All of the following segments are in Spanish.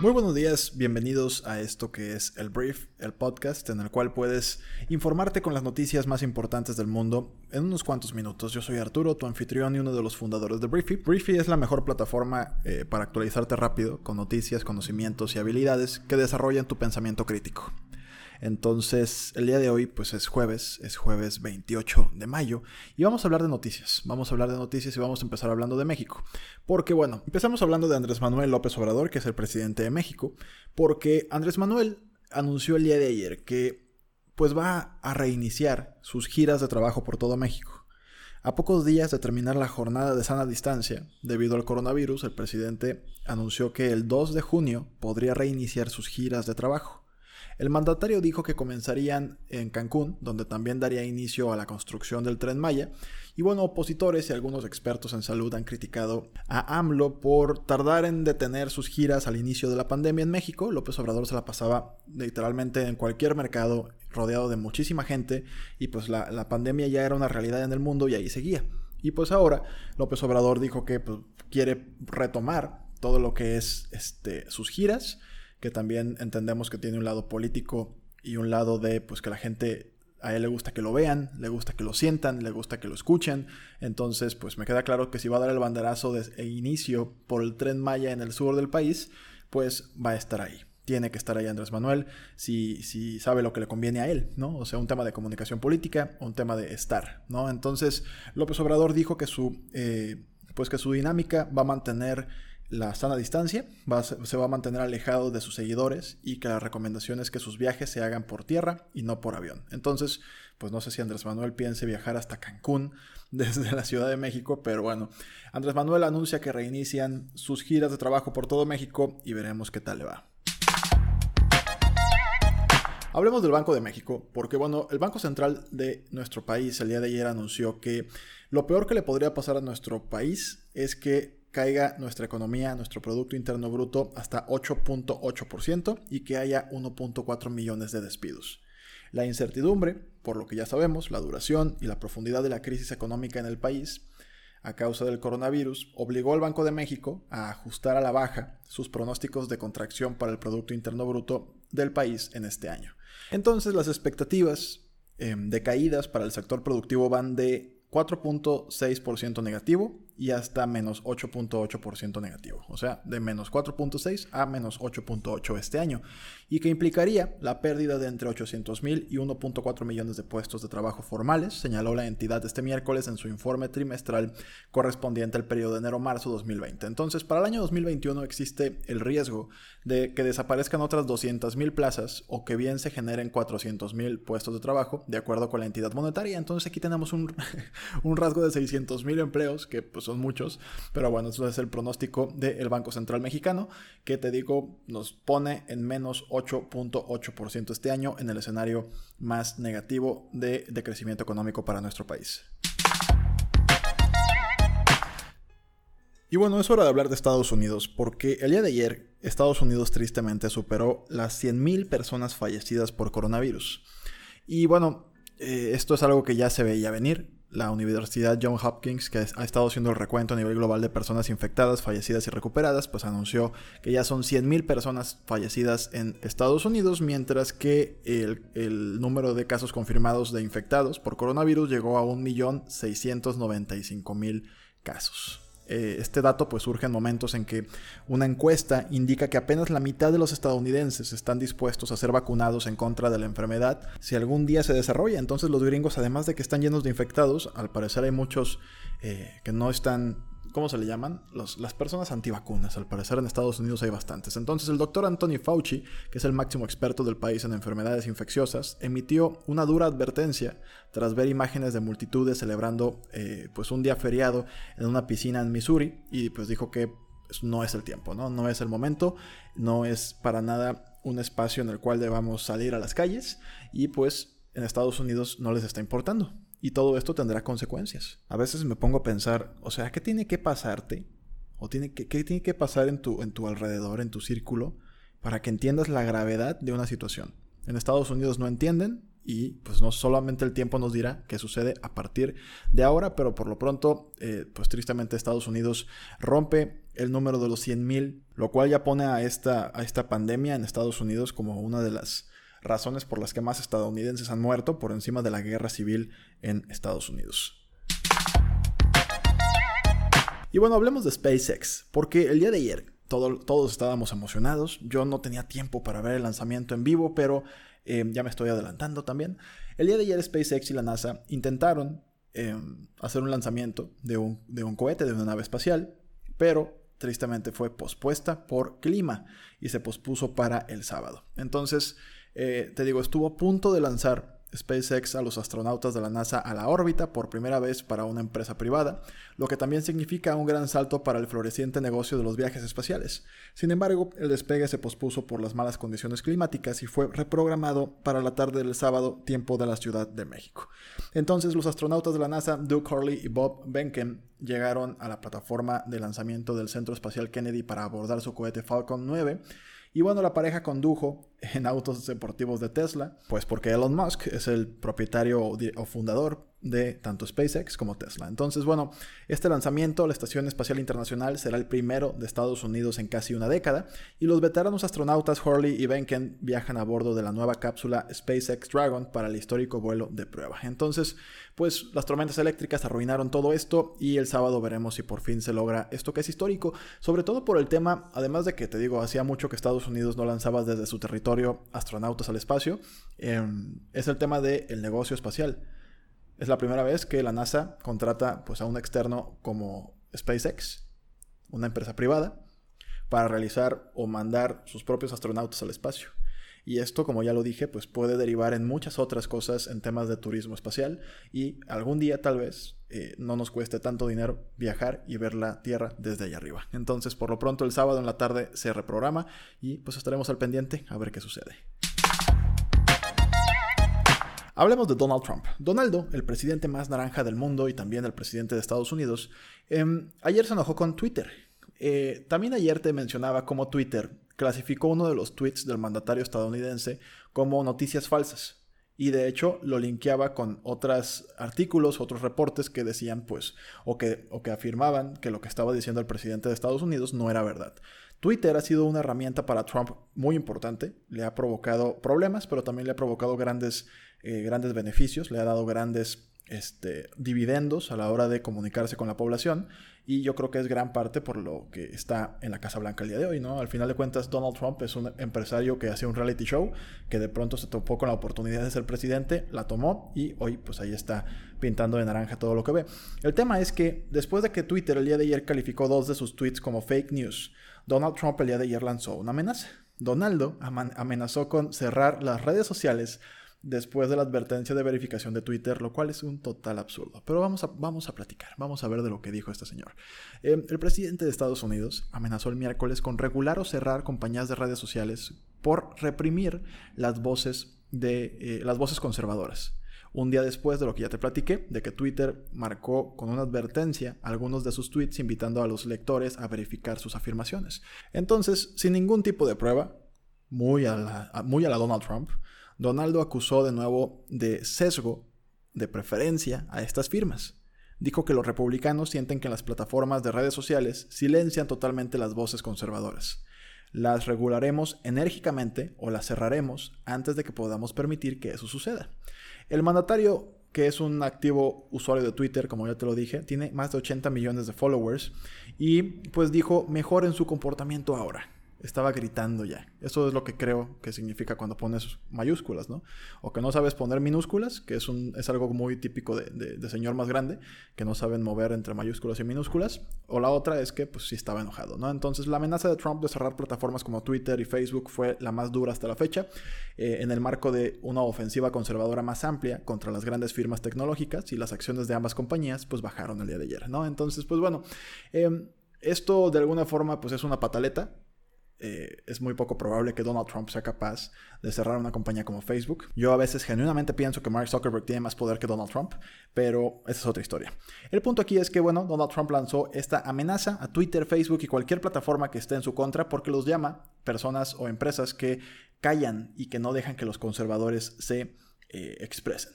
Muy buenos días, bienvenidos a esto que es el Brief, el podcast en el cual puedes informarte con las noticias más importantes del mundo en unos cuantos minutos. Yo soy Arturo, tu anfitrión y uno de los fundadores de Briefy. Briefy es la mejor plataforma eh, para actualizarte rápido con noticias, conocimientos y habilidades que desarrollan tu pensamiento crítico. Entonces, el día de hoy, pues es jueves, es jueves 28 de mayo, y vamos a hablar de noticias. Vamos a hablar de noticias y vamos a empezar hablando de México. Porque, bueno, empezamos hablando de Andrés Manuel López Obrador, que es el presidente de México, porque Andrés Manuel anunció el día de ayer que, pues va a reiniciar sus giras de trabajo por todo México. A pocos días de terminar la jornada de sana distancia, debido al coronavirus, el presidente anunció que el 2 de junio podría reiniciar sus giras de trabajo. El mandatario dijo que comenzarían en Cancún, donde también daría inicio a la construcción del tren Maya. Y bueno, opositores y algunos expertos en salud han criticado a AMLO por tardar en detener sus giras al inicio de la pandemia en México. López Obrador se la pasaba literalmente en cualquier mercado rodeado de muchísima gente y pues la, pandemia ya era una realidad en el mundo y ahí seguía. Y pues ahora López Obrador dijo que pues, quiere retomar todo lo que es este, sus giras que también entendemos que tiene un lado político y un lado de pues que la gente a él le gusta que lo vean, le gusta que lo sientan, le gusta que lo escuchen. Entonces, pues me queda claro que si va a dar el banderazo de inicio por el tren Maya en el sur del país, pues va a estar ahí. Tiene que estar ahí Andrés Manuel si, si sabe lo que le conviene a él, ¿no? O sea, un tema de comunicación política, un tema de estar, ¿no? Entonces, López Obrador dijo que su, eh, pues que su dinámica va a mantener la sana distancia, se va a mantener alejado de sus seguidores y que la recomendación es que sus viajes se hagan por tierra y no por avión. Entonces, pues no sé si Andrés Manuel piense viajar hasta Cancún desde la Ciudad de México, pero bueno, Andrés Manuel anuncia que reinician sus giras de trabajo por todo México y veremos qué tal le va. Hablemos del Banco de México, porque bueno, el Banco Central de nuestro país el día de ayer anunció que lo peor que le podría pasar a nuestro país es que caiga nuestra economía, nuestro Producto Interno Bruto hasta 8.8% y que haya 1.4 millones de despidos. La incertidumbre, por lo que ya sabemos, la duración y la profundidad de la crisis económica en el país a causa del coronavirus obligó al Banco de México a ajustar a la baja sus pronósticos de contracción para el Producto Interno Bruto del país en este año. Entonces las expectativas em, de caídas para el sector productivo van de 4.6% negativo y hasta menos 8.8% negativo, o sea, de menos 4.6 a menos 8.8 este año, y que implicaría la pérdida de entre 800 mil y 1.4 millones de puestos de trabajo formales, señaló la entidad este miércoles en su informe trimestral correspondiente al periodo de enero-marzo 2020. Entonces, para el año 2021 existe el riesgo de que desaparezcan otras 200 mil plazas o que bien se generen 400 mil puestos de trabajo, de acuerdo con la entidad monetaria. Entonces, aquí tenemos un, un rasgo de 600 mil empleos que pues, son muchos, pero bueno, eso es el pronóstico del Banco Central Mexicano, que te digo, nos pone en menos 8.8% este año en el escenario más negativo de, de crecimiento económico para nuestro país. Y bueno, es hora de hablar de Estados Unidos, porque el día de ayer Estados Unidos tristemente superó las 100.000 personas fallecidas por coronavirus. Y bueno, eh, esto es algo que ya se veía venir la Universidad John Hopkins, que ha estado haciendo el recuento a nivel global de personas infectadas, fallecidas y recuperadas, pues anunció que ya son 100.000 personas fallecidas en Estados Unidos, mientras que el, el, número de casos confirmados de infectados por coronavirus llegó a 1.695.000 casos. Eh, este dato pues surge en momentos en que una encuesta indica que apenas la mitad de los estadounidenses están dispuestos a ser vacunados en contra de la enfermedad si algún día se desarrolla. Entonces los gringos, además de que están llenos de infectados, al parecer hay muchos eh, que no están ¿cómo se le llaman? las personas antivacunas. Al parecer en Estados Unidos hay bastantes. Entonces el doctor Anthony Fauci, que es el máximo experto del país en enfermedades infecciosas, emitió una dura advertencia tras ver imágenes de multitudes celebrando eh, pues un día feriado en una piscina en Missouri y pues dijo que no es el tiempo, ¿no? No es el momento, no es para nada un espacio en el cual debamos salir a las calles y pues en Estados Unidos no les está importando. Y todo esto tendrá consecuencias. A veces me pongo a pensar, o sea, ¿qué tiene que pasarte? ¿O tiene que, qué tiene que pasar en tu, en tu alrededor, en tu círculo, para que entiendas la gravedad de una situación? En Estados Unidos no entienden y pues no solamente el tiempo nos dirá qué sucede a partir de ahora, pero por lo pronto, eh, pues tristemente Estados Unidos rompe el número de los 100.000, lo cual ya pone a esta, a esta pandemia en Estados Unidos como una de las razones por las que más estadounidenses han muerto por encima de la guerra civil en Estados Unidos. Y bueno, hablemos de SpaceX, porque el día de ayer todos estábamos emocionados, yo no tenía tiempo para ver el lanzamiento en vivo, pero eh, ya me estoy adelantando también. El día de ayer SpaceX y la NASA intentaron em, hacer un lanzamiento de un cohete, de una nave espacial, pero tristemente fue pospuesta por clima y se pospuso para el sábado. Entonces, eh, te digo, estuvo a punto de lanzar SpaceX a los astronautas de la NASA a la órbita por primera vez para una empresa privada, lo que también significa un gran salto para el floreciente negocio de los viajes espaciales. Sin embargo, el despegue se pospuso por las malas condiciones climáticas y fue reprogramado para la tarde del sábado, tiempo de la Ciudad de México. Entonces, los astronautas de la NASA, Doug Hurley y Bob Behnken, llegaron a la plataforma de lanzamiento del Centro Espacial Kennedy para abordar su cohete Falcon 9 y bueno, la pareja condujo en autos deportivos de Tesla, pues porque Elon Musk es el propietario o fundador de tanto SpaceX como Tesla. Entonces, bueno, este lanzamiento, la Estación Espacial Internacional, será el primero de Estados Unidos en casi una década y los veteranos astronautas Hurley y Benken viajan a bordo de la nueva cápsula SpaceX Dragon para el histórico vuelo de prueba. Entonces, pues las tormentas eléctricas arruinaron todo esto y el sábado veremos si por fin se logra esto que es histórico, sobre todo por el tema, además de que te digo, hacía mucho que Estados Unidos no lanzaba desde su territorio astronautas al espacio, em, es el tema del negocio espacial. Es la primera vez que la NASA contrata pues, a un externo como SpaceX, una empresa privada, para realizar o mandar sus propios astronautas al espacio. Y esto, como ya lo dije, pues puede derivar en muchas otras cosas en temas de turismo espacial y algún día tal vez eh, no nos cueste tanto dinero viajar y ver la Tierra desde allá arriba. Entonces, por lo pronto, el sábado en la tarde se reprograma y pues estaremos al pendiente a ver qué sucede. Hablemos de Donald Trump. Donaldo, el presidente más naranja del mundo y también el presidente de Estados Unidos, em, ayer se enojó con Twitter. Eh, también ayer te mencionaba cómo Twitter clasificó uno de los tweets del mandatario estadounidense como noticias falsas. Y de hecho lo linkeaba con otros artículos, otros reportes que decían, pues, o que, o que afirmaban que lo que estaba diciendo el presidente de Estados Unidos no era verdad. Twitter ha sido una herramienta para Trump muy importante, le ha provocado problemas, pero también le ha provocado grandes eh, grandes beneficios, le ha dado grandes este, dividendos a la hora de comunicarse con la población y yo creo que es gran parte por lo que está en la Casa Blanca el día de hoy, ¿no? Al final de cuentas, Donald Trump es un empresario que hacía un reality show, que de pronto se topó con la oportunidad de ser presidente, la tomó y hoy pues ahí está pintando de naranja todo lo que ve. El tema es que después de que Twitter el día de ayer calificó dos de sus tweets como fake news, Donald Trump el día de ayer lanzó una amenaza. Donaldo amenazó con cerrar las redes sociales después de la advertencia de verificación de Twitter, lo cual es un total absurdo. Pero vamos a, vamos a platicar, vamos a ver de lo que dijo este señor. Eh, el presidente de Estados Unidos amenazó el miércoles con regular o cerrar compañías de redes sociales por reprimir las voces, de, eh, las voces conservadoras. Un día después de lo que ya te platiqué, de que Twitter marcó con una advertencia algunos de sus tweets invitando a los lectores a verificar sus afirmaciones. Entonces, sin ningún tipo de prueba, muy a muy a la Donald Trump, Donaldo acusó de nuevo de sesgo, de preferencia a estas firmas. Dijo que los republicanos sienten que las plataformas de redes sociales silencian totalmente las voces conservadoras. Las regularemos enérgicamente o las cerraremos antes de que podamos permitir que eso suceda. El mandatario, que es un activo usuario de Twitter, como ya te lo dije, tiene más de 80 millones de followers y pues dijo, mejoren su comportamiento ahora estaba gritando ya. Eso es lo que creo que significa cuando pones mayúsculas, ¿no? O que no sabes poner minúsculas, que es, un, es algo muy típico de, señor más grande, que no saben mover entre mayúsculas y minúsculas. O la otra es que, pues sí estaba enojado, ¿no? Entonces, la amenaza de Trump de cerrar plataformas como Twitter y Facebook fue la más dura hasta la fecha, eh, en el marco de una ofensiva conservadora más amplia contra las grandes firmas tecnológicas y las acciones de ambas compañías, pues bajaron el día de ayer, ¿no? Entonces, pues bueno, em, esto de alguna forma, pues es una pataleta eh, es muy poco probable que Donald Trump sea capaz de cerrar una compañía como Facebook. Yo a veces genuinamente pienso que Mark Zuckerberg tiene más poder que Donald Trump, pero esa es otra historia. El punto aquí es que, bueno, Donald Trump lanzó esta amenaza a Twitter, Facebook y cualquier plataforma que esté en su contra porque los llama personas o empresas que callan y que no dejan que los conservadores se eh, expresen.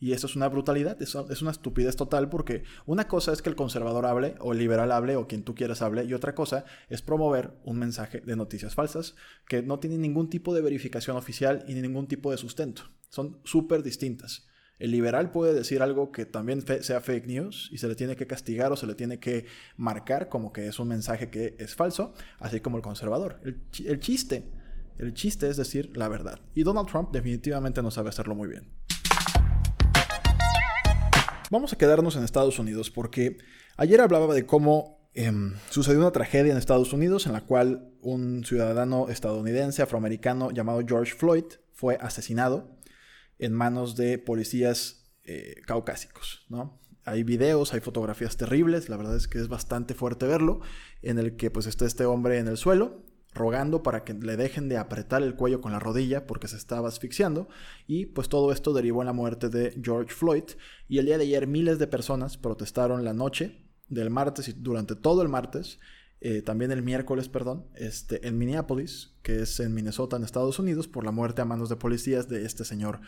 Y eso es una brutalidad, eso es una estupidez total porque una cosa es que el conservador hable o el liberal hable o quien tú quieras hable y otra cosa es promover un mensaje de noticias falsas que no tienen ningún tipo de verificación oficial y ningún tipo de sustento. Son súper distintas. El liberal puede decir algo que también sea fake news y se le tiene que castigar o se le tiene que marcar como que es un mensaje que es falso, así como el conservador. El, el chiste, el chiste es decir la verdad. Y Donald Trump definitivamente no sabe hacerlo muy bien. Vamos a quedarnos en Estados Unidos porque ayer hablaba de cómo em, sucedió una tragedia en Estados Unidos en la cual un ciudadano estadounidense afroamericano llamado George Floyd fue asesinado en manos de policías eh, caucásicos, ¿no? Hay videos, hay fotografías terribles, la verdad es que es bastante fuerte verlo, en el que pues está este hombre en el suelo, rogando para que le dejen de apretar el cuello con la rodilla porque se estaba asfixiando. Y pues todo esto derivó en la muerte de George Floyd. Y el día de ayer miles de personas protestaron la noche del martes y durante todo el martes eh, también el miércoles, perdón, este, en Minneapolis, que es en Minnesota, en Estados Unidos, por la muerte a manos de policías de este señor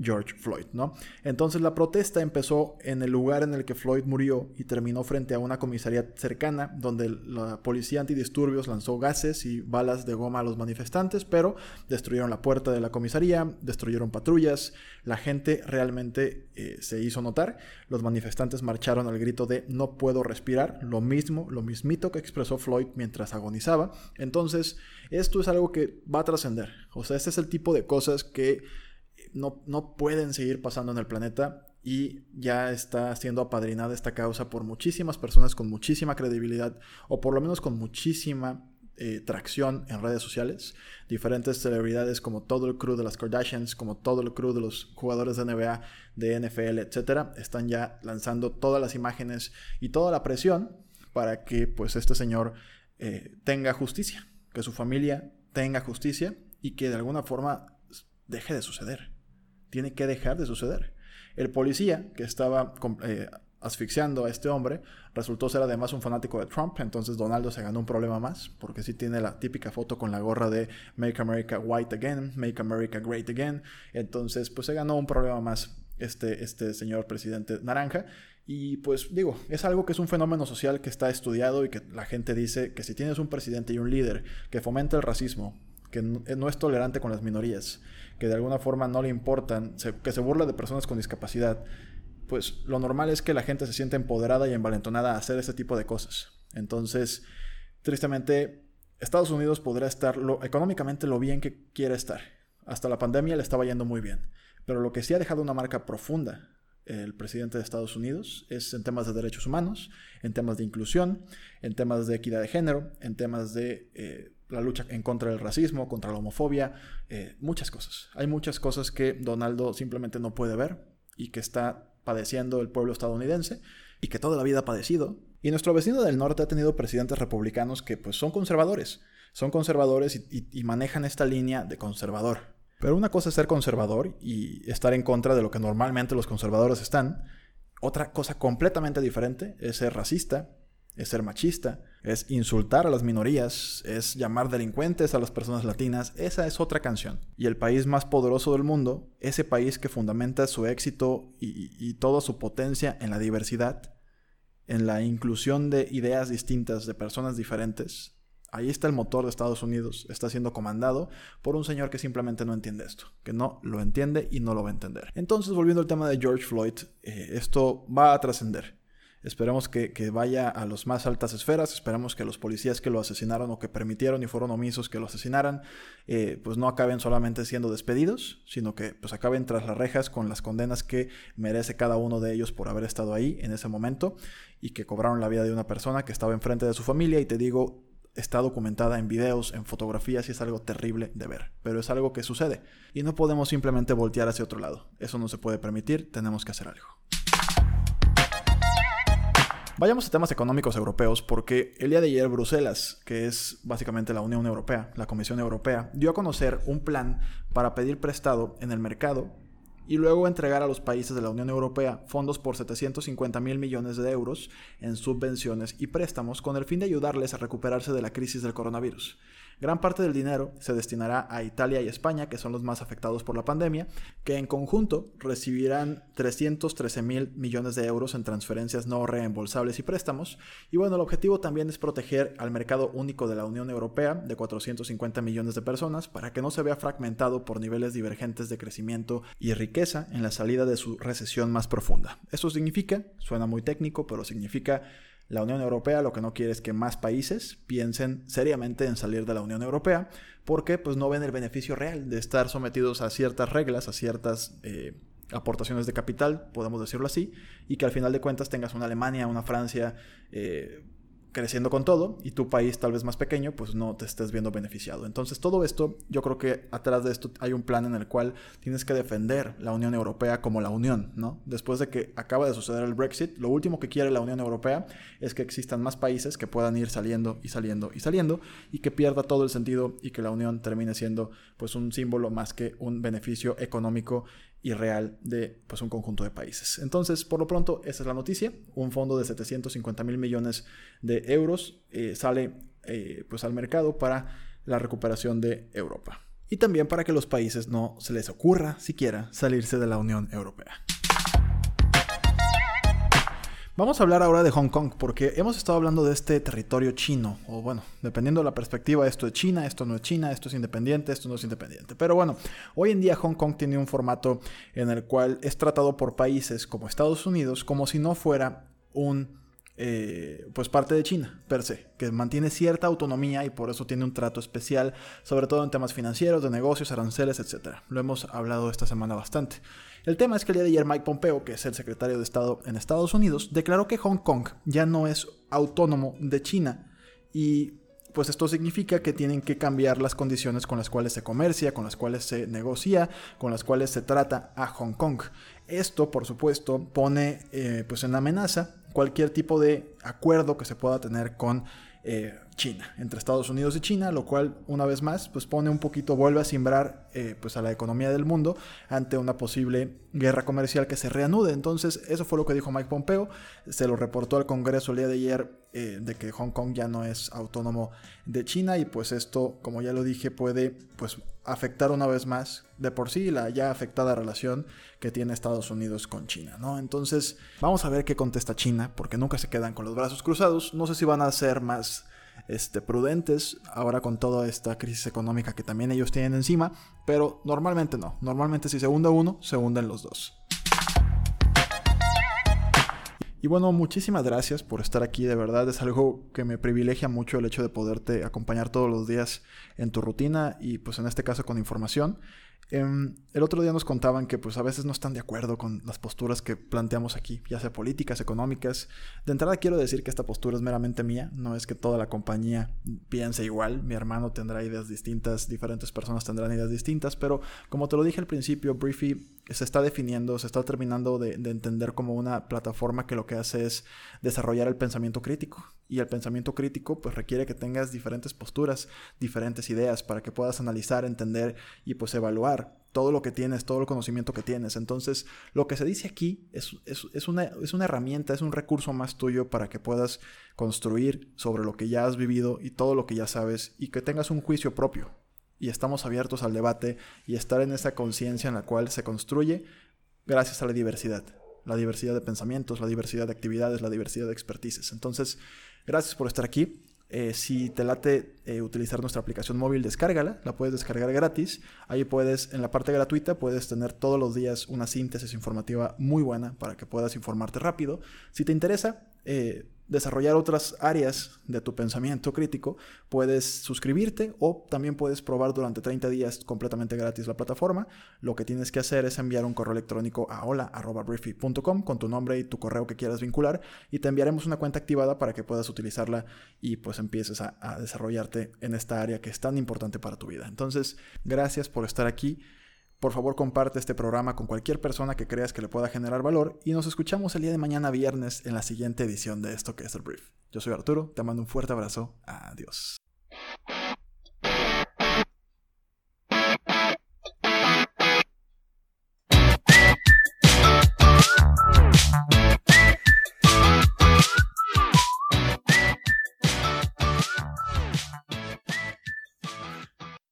George Floyd, ¿no? Entonces la protesta empezó en el lugar en el que Floyd murió y terminó frente a una comisaría cercana donde la policía antidisturbios lanzó gases y balas de goma a los manifestantes, pero destruyeron la puerta de la comisaría, destruyeron patrullas, la gente realmente eh, se hizo notar, los manifestantes marcharon al grito de no puedo respirar, lo mismo, lo mismito que expresó Floyd mientras agonizaba, entonces esto es algo que va a trascender, o sea, este es el tipo de cosas que no, pueden seguir pasando en el planeta y ya está siendo apadrinada esta causa por muchísimas personas con muchísima credibilidad o por lo menos con muchísima eh, tracción en redes sociales. Diferentes celebridades como todo el crew de las Kardashians, como todo el crew de los jugadores de NBA, de NFL, etcétera, están ya lanzando todas las imágenes y toda la presión para que pues este señor eh, tenga justicia, que su familia tenga justicia y que de alguna forma deje de suceder tiene que dejar de suceder. El policía que estaba eh, asfixiando a este hombre resultó ser además un fanático de Trump, entonces Donaldo se ganó un problema más, porque sí tiene la típica foto con la gorra de Make America White Again, Make America Great Again, entonces pues se ganó un problema más este, este señor presidente naranja. Y pues digo, es algo que es un fenómeno social que está estudiado y que la gente dice que si tienes un presidente y un líder que fomenta el racismo, que no es tolerante con las minorías, que de alguna forma no le importan, que se burla de personas con discapacidad, pues lo normal es que la gente se sienta empoderada y envalentonada a hacer ese tipo de cosas. Entonces, tristemente, Estados Unidos podrá estar económicamente lo bien que quiera estar. Hasta la pandemia le estaba yendo muy bien. Pero lo que sí ha dejado una marca profunda el presidente de Estados Unidos es en temas de derechos humanos, en temas de inclusión, en temas de equidad de género, en temas de eh, la lucha en contra del racismo, contra la homofobia, eh, muchas cosas. Hay muchas cosas que Donaldo simplemente no puede ver y que está padeciendo el pueblo estadounidense y que toda la vida ha padecido. Y nuestro vecino del norte ha tenido presidentes republicanos que pues son conservadores, son conservadores y, y manejan esta línea de conservador. Pero una cosa es ser conservador y estar en contra de lo que normalmente los conservadores están. Otra cosa completamente diferente es ser racista, es ser machista, es insultar a las minorías, es llamar delincuentes a las personas latinas, esa es otra canción. Y el país más poderoso del mundo, ese país que fundamenta su éxito y, toda su potencia en la diversidad, en la inclusión de ideas distintas, de personas diferentes, ahí está el motor de Estados Unidos, está siendo comandado por un señor que simplemente no entiende esto, que no lo entiende y no lo va a entender. Entonces, volviendo al tema de George Floyd, eh, esto va a trascender. Esperemos que, vaya a las más altas esferas, esperemos que los policías que lo asesinaron o que permitieron y fueron omisos que lo asesinaran, eh, pues no acaben solamente siendo despedidos, sino que pues acaben tras las rejas con las condenas que merece cada uno de ellos por haber estado ahí en ese momento y que cobraron la vida de una persona que estaba enfrente de su familia. Y te digo, está documentada en videos, en fotografías y es algo terrible de ver, pero es algo que sucede. Y no podemos simplemente voltear hacia otro lado, eso no se puede permitir, tenemos que hacer algo. Vayamos a temas económicos europeos porque el día de ayer Bruselas, que es básicamente la Unión Europea, la Comisión Europea, dio a conocer un plan para pedir prestado en el mercado y luego entregar a los países de la Unión Europea fondos por 750 mil millones de euros en subvenciones y préstamos con el fin de ayudarles a recuperarse de la crisis del coronavirus. Gran parte del dinero se destinará a Italia y España, que son los más afectados por la pandemia, que en conjunto recibirán 313 mil millones de euros en transferencias no reembolsables y préstamos. Y bueno, el objetivo también es proteger al mercado único de la Unión Europea de 450 millones de personas para que no se vea fragmentado por niveles divergentes de crecimiento y riqueza en la salida de su recesión más profunda. Esto significa, suena muy técnico, pero significa la Unión Europea lo que no quiere es que más países piensen seriamente en salir de la Unión Europea porque pues no ven el beneficio real de estar sometidos a ciertas reglas, a ciertas eh, aportaciones de capital, podemos decirlo así, y que al final de cuentas tengas una Alemania, una Francia, eh, creciendo con todo y tu país tal vez más pequeño pues no te estés viendo beneficiado. Entonces todo esto, yo creo que atrás de esto hay un plan en el cual tienes que defender la Unión Europea como la Unión, ¿no? Después de que acaba de suceder el Brexit, lo último que quiere la Unión Europea es que existan más países que puedan ir saliendo y saliendo y saliendo y que pierda todo el sentido y que la Unión termine siendo pues un símbolo más que un beneficio económico y real de pues, un conjunto de países. Entonces, por lo pronto, esa es la noticia. Un fondo de 750 mil millones de euros eh, sale eh, pues, al mercado para la recuperación de Europa. Y también para que los países no se les ocurra siquiera salirse de la Unión Europea. Vamos a hablar ahora de Hong Kong, porque hemos estado hablando de este territorio chino, o bueno, dependiendo de la perspectiva, esto es China, esto no es China, esto es independiente, esto no es independiente. Pero bueno, hoy en día Hong Kong tiene un formato en el cual es tratado por países como Estados Unidos como si no fuera un eh, pues parte de China per se, que mantiene cierta autonomía y por eso tiene un trato especial, sobre todo en temas financieros, de negocios, aranceles, etc. Lo hemos hablado esta semana bastante. El tema es que el día de ayer Mike Pompeo, que es el secretario de Estado en Estados Unidos, declaró que Hong Kong ya no es autónomo de China y pues esto significa que tienen que cambiar las condiciones con las cuales se comercia, con las cuales se negocia, con las cuales se trata a Hong Kong. Esto, por supuesto, pone eh, pues en amenaza cualquier tipo de acuerdo que se pueda tener con eh, China, entre Estados Unidos y China, lo cual una vez más pues pone un poquito, vuelve a simbrar eh, pues a la economía del mundo ante una posible guerra comercial que se reanude. Entonces eso fue lo que dijo Mike Pompeo, se lo reportó al Congreso el día de ayer eh, de que Hong Kong ya no es autónomo de China y pues esto, como ya lo dije, puede pues afectar una vez más de por sí la ya afectada relación que tiene Estados Unidos con China, ¿no? Entonces, vamos a ver qué contesta China, porque nunca se quedan con los brazos cruzados. No sé si van a ser más este, prudentes ahora con toda esta crisis económica que también ellos tienen encima, pero normalmente no. Normalmente si se hunde uno, se hunden los dos. Y bueno, muchísimas gracias por estar aquí, de verdad es algo que me privilegia mucho el hecho de poderte acompañar todos los días en tu rutina y pues en este caso con información. Em, el otro día nos contaban que pues a veces no están de acuerdo con las posturas que planteamos aquí, ya sea políticas, económicas. De entrada quiero decir que esta postura es meramente mía, no es que toda la compañía piense igual, mi hermano tendrá ideas distintas, diferentes personas tendrán ideas distintas, pero como te lo dije al principio, Briefy se está definiendo, se está terminando de, de entender como una plataforma que lo que hace es desarrollar el pensamiento crítico. Y el pensamiento crítico pues requiere que tengas diferentes posturas, diferentes ideas para que puedas analizar, entender y pues evaluar todo lo que tienes, todo el conocimiento que tienes. Entonces, lo que se dice aquí es, es, una, es una herramienta, es un recurso más tuyo para que puedas construir sobre lo que ya has vivido y todo lo que ya sabes y que tengas un juicio propio. Y estamos abiertos al debate y estar en esa conciencia en la cual se construye gracias a la diversidad. La diversidad de pensamientos, la diversidad de actividades, la diversidad de expertices. Entonces, Gracias por estar aquí. Eh, si te late eh, utilizar nuestra aplicación móvil, descárgala, la puedes descargar gratis. Ahí puedes, en la parte gratuita, puedes tener todos los días una síntesis informativa muy buena para que puedas informarte rápido. Si te interesa, eh, desarrollar otras áreas de tu pensamiento crítico, puedes suscribirte o también puedes probar durante 30 días completamente gratis la plataforma. Lo que tienes que hacer es enviar un correo electrónico a hola.briefy.com con tu nombre y tu correo que quieras vincular y te enviaremos una cuenta activada para que puedas utilizarla y pues empieces a, desarrollarte en esta área que es tan importante para tu vida. Entonces, gracias por estar aquí Por favor, comparte este programa con cualquier persona que creas que le pueda generar valor y nos escuchamos el día de mañana viernes en la siguiente edición de esto que es el brief. Yo soy Arturo, te mando un fuerte abrazo. Adiós.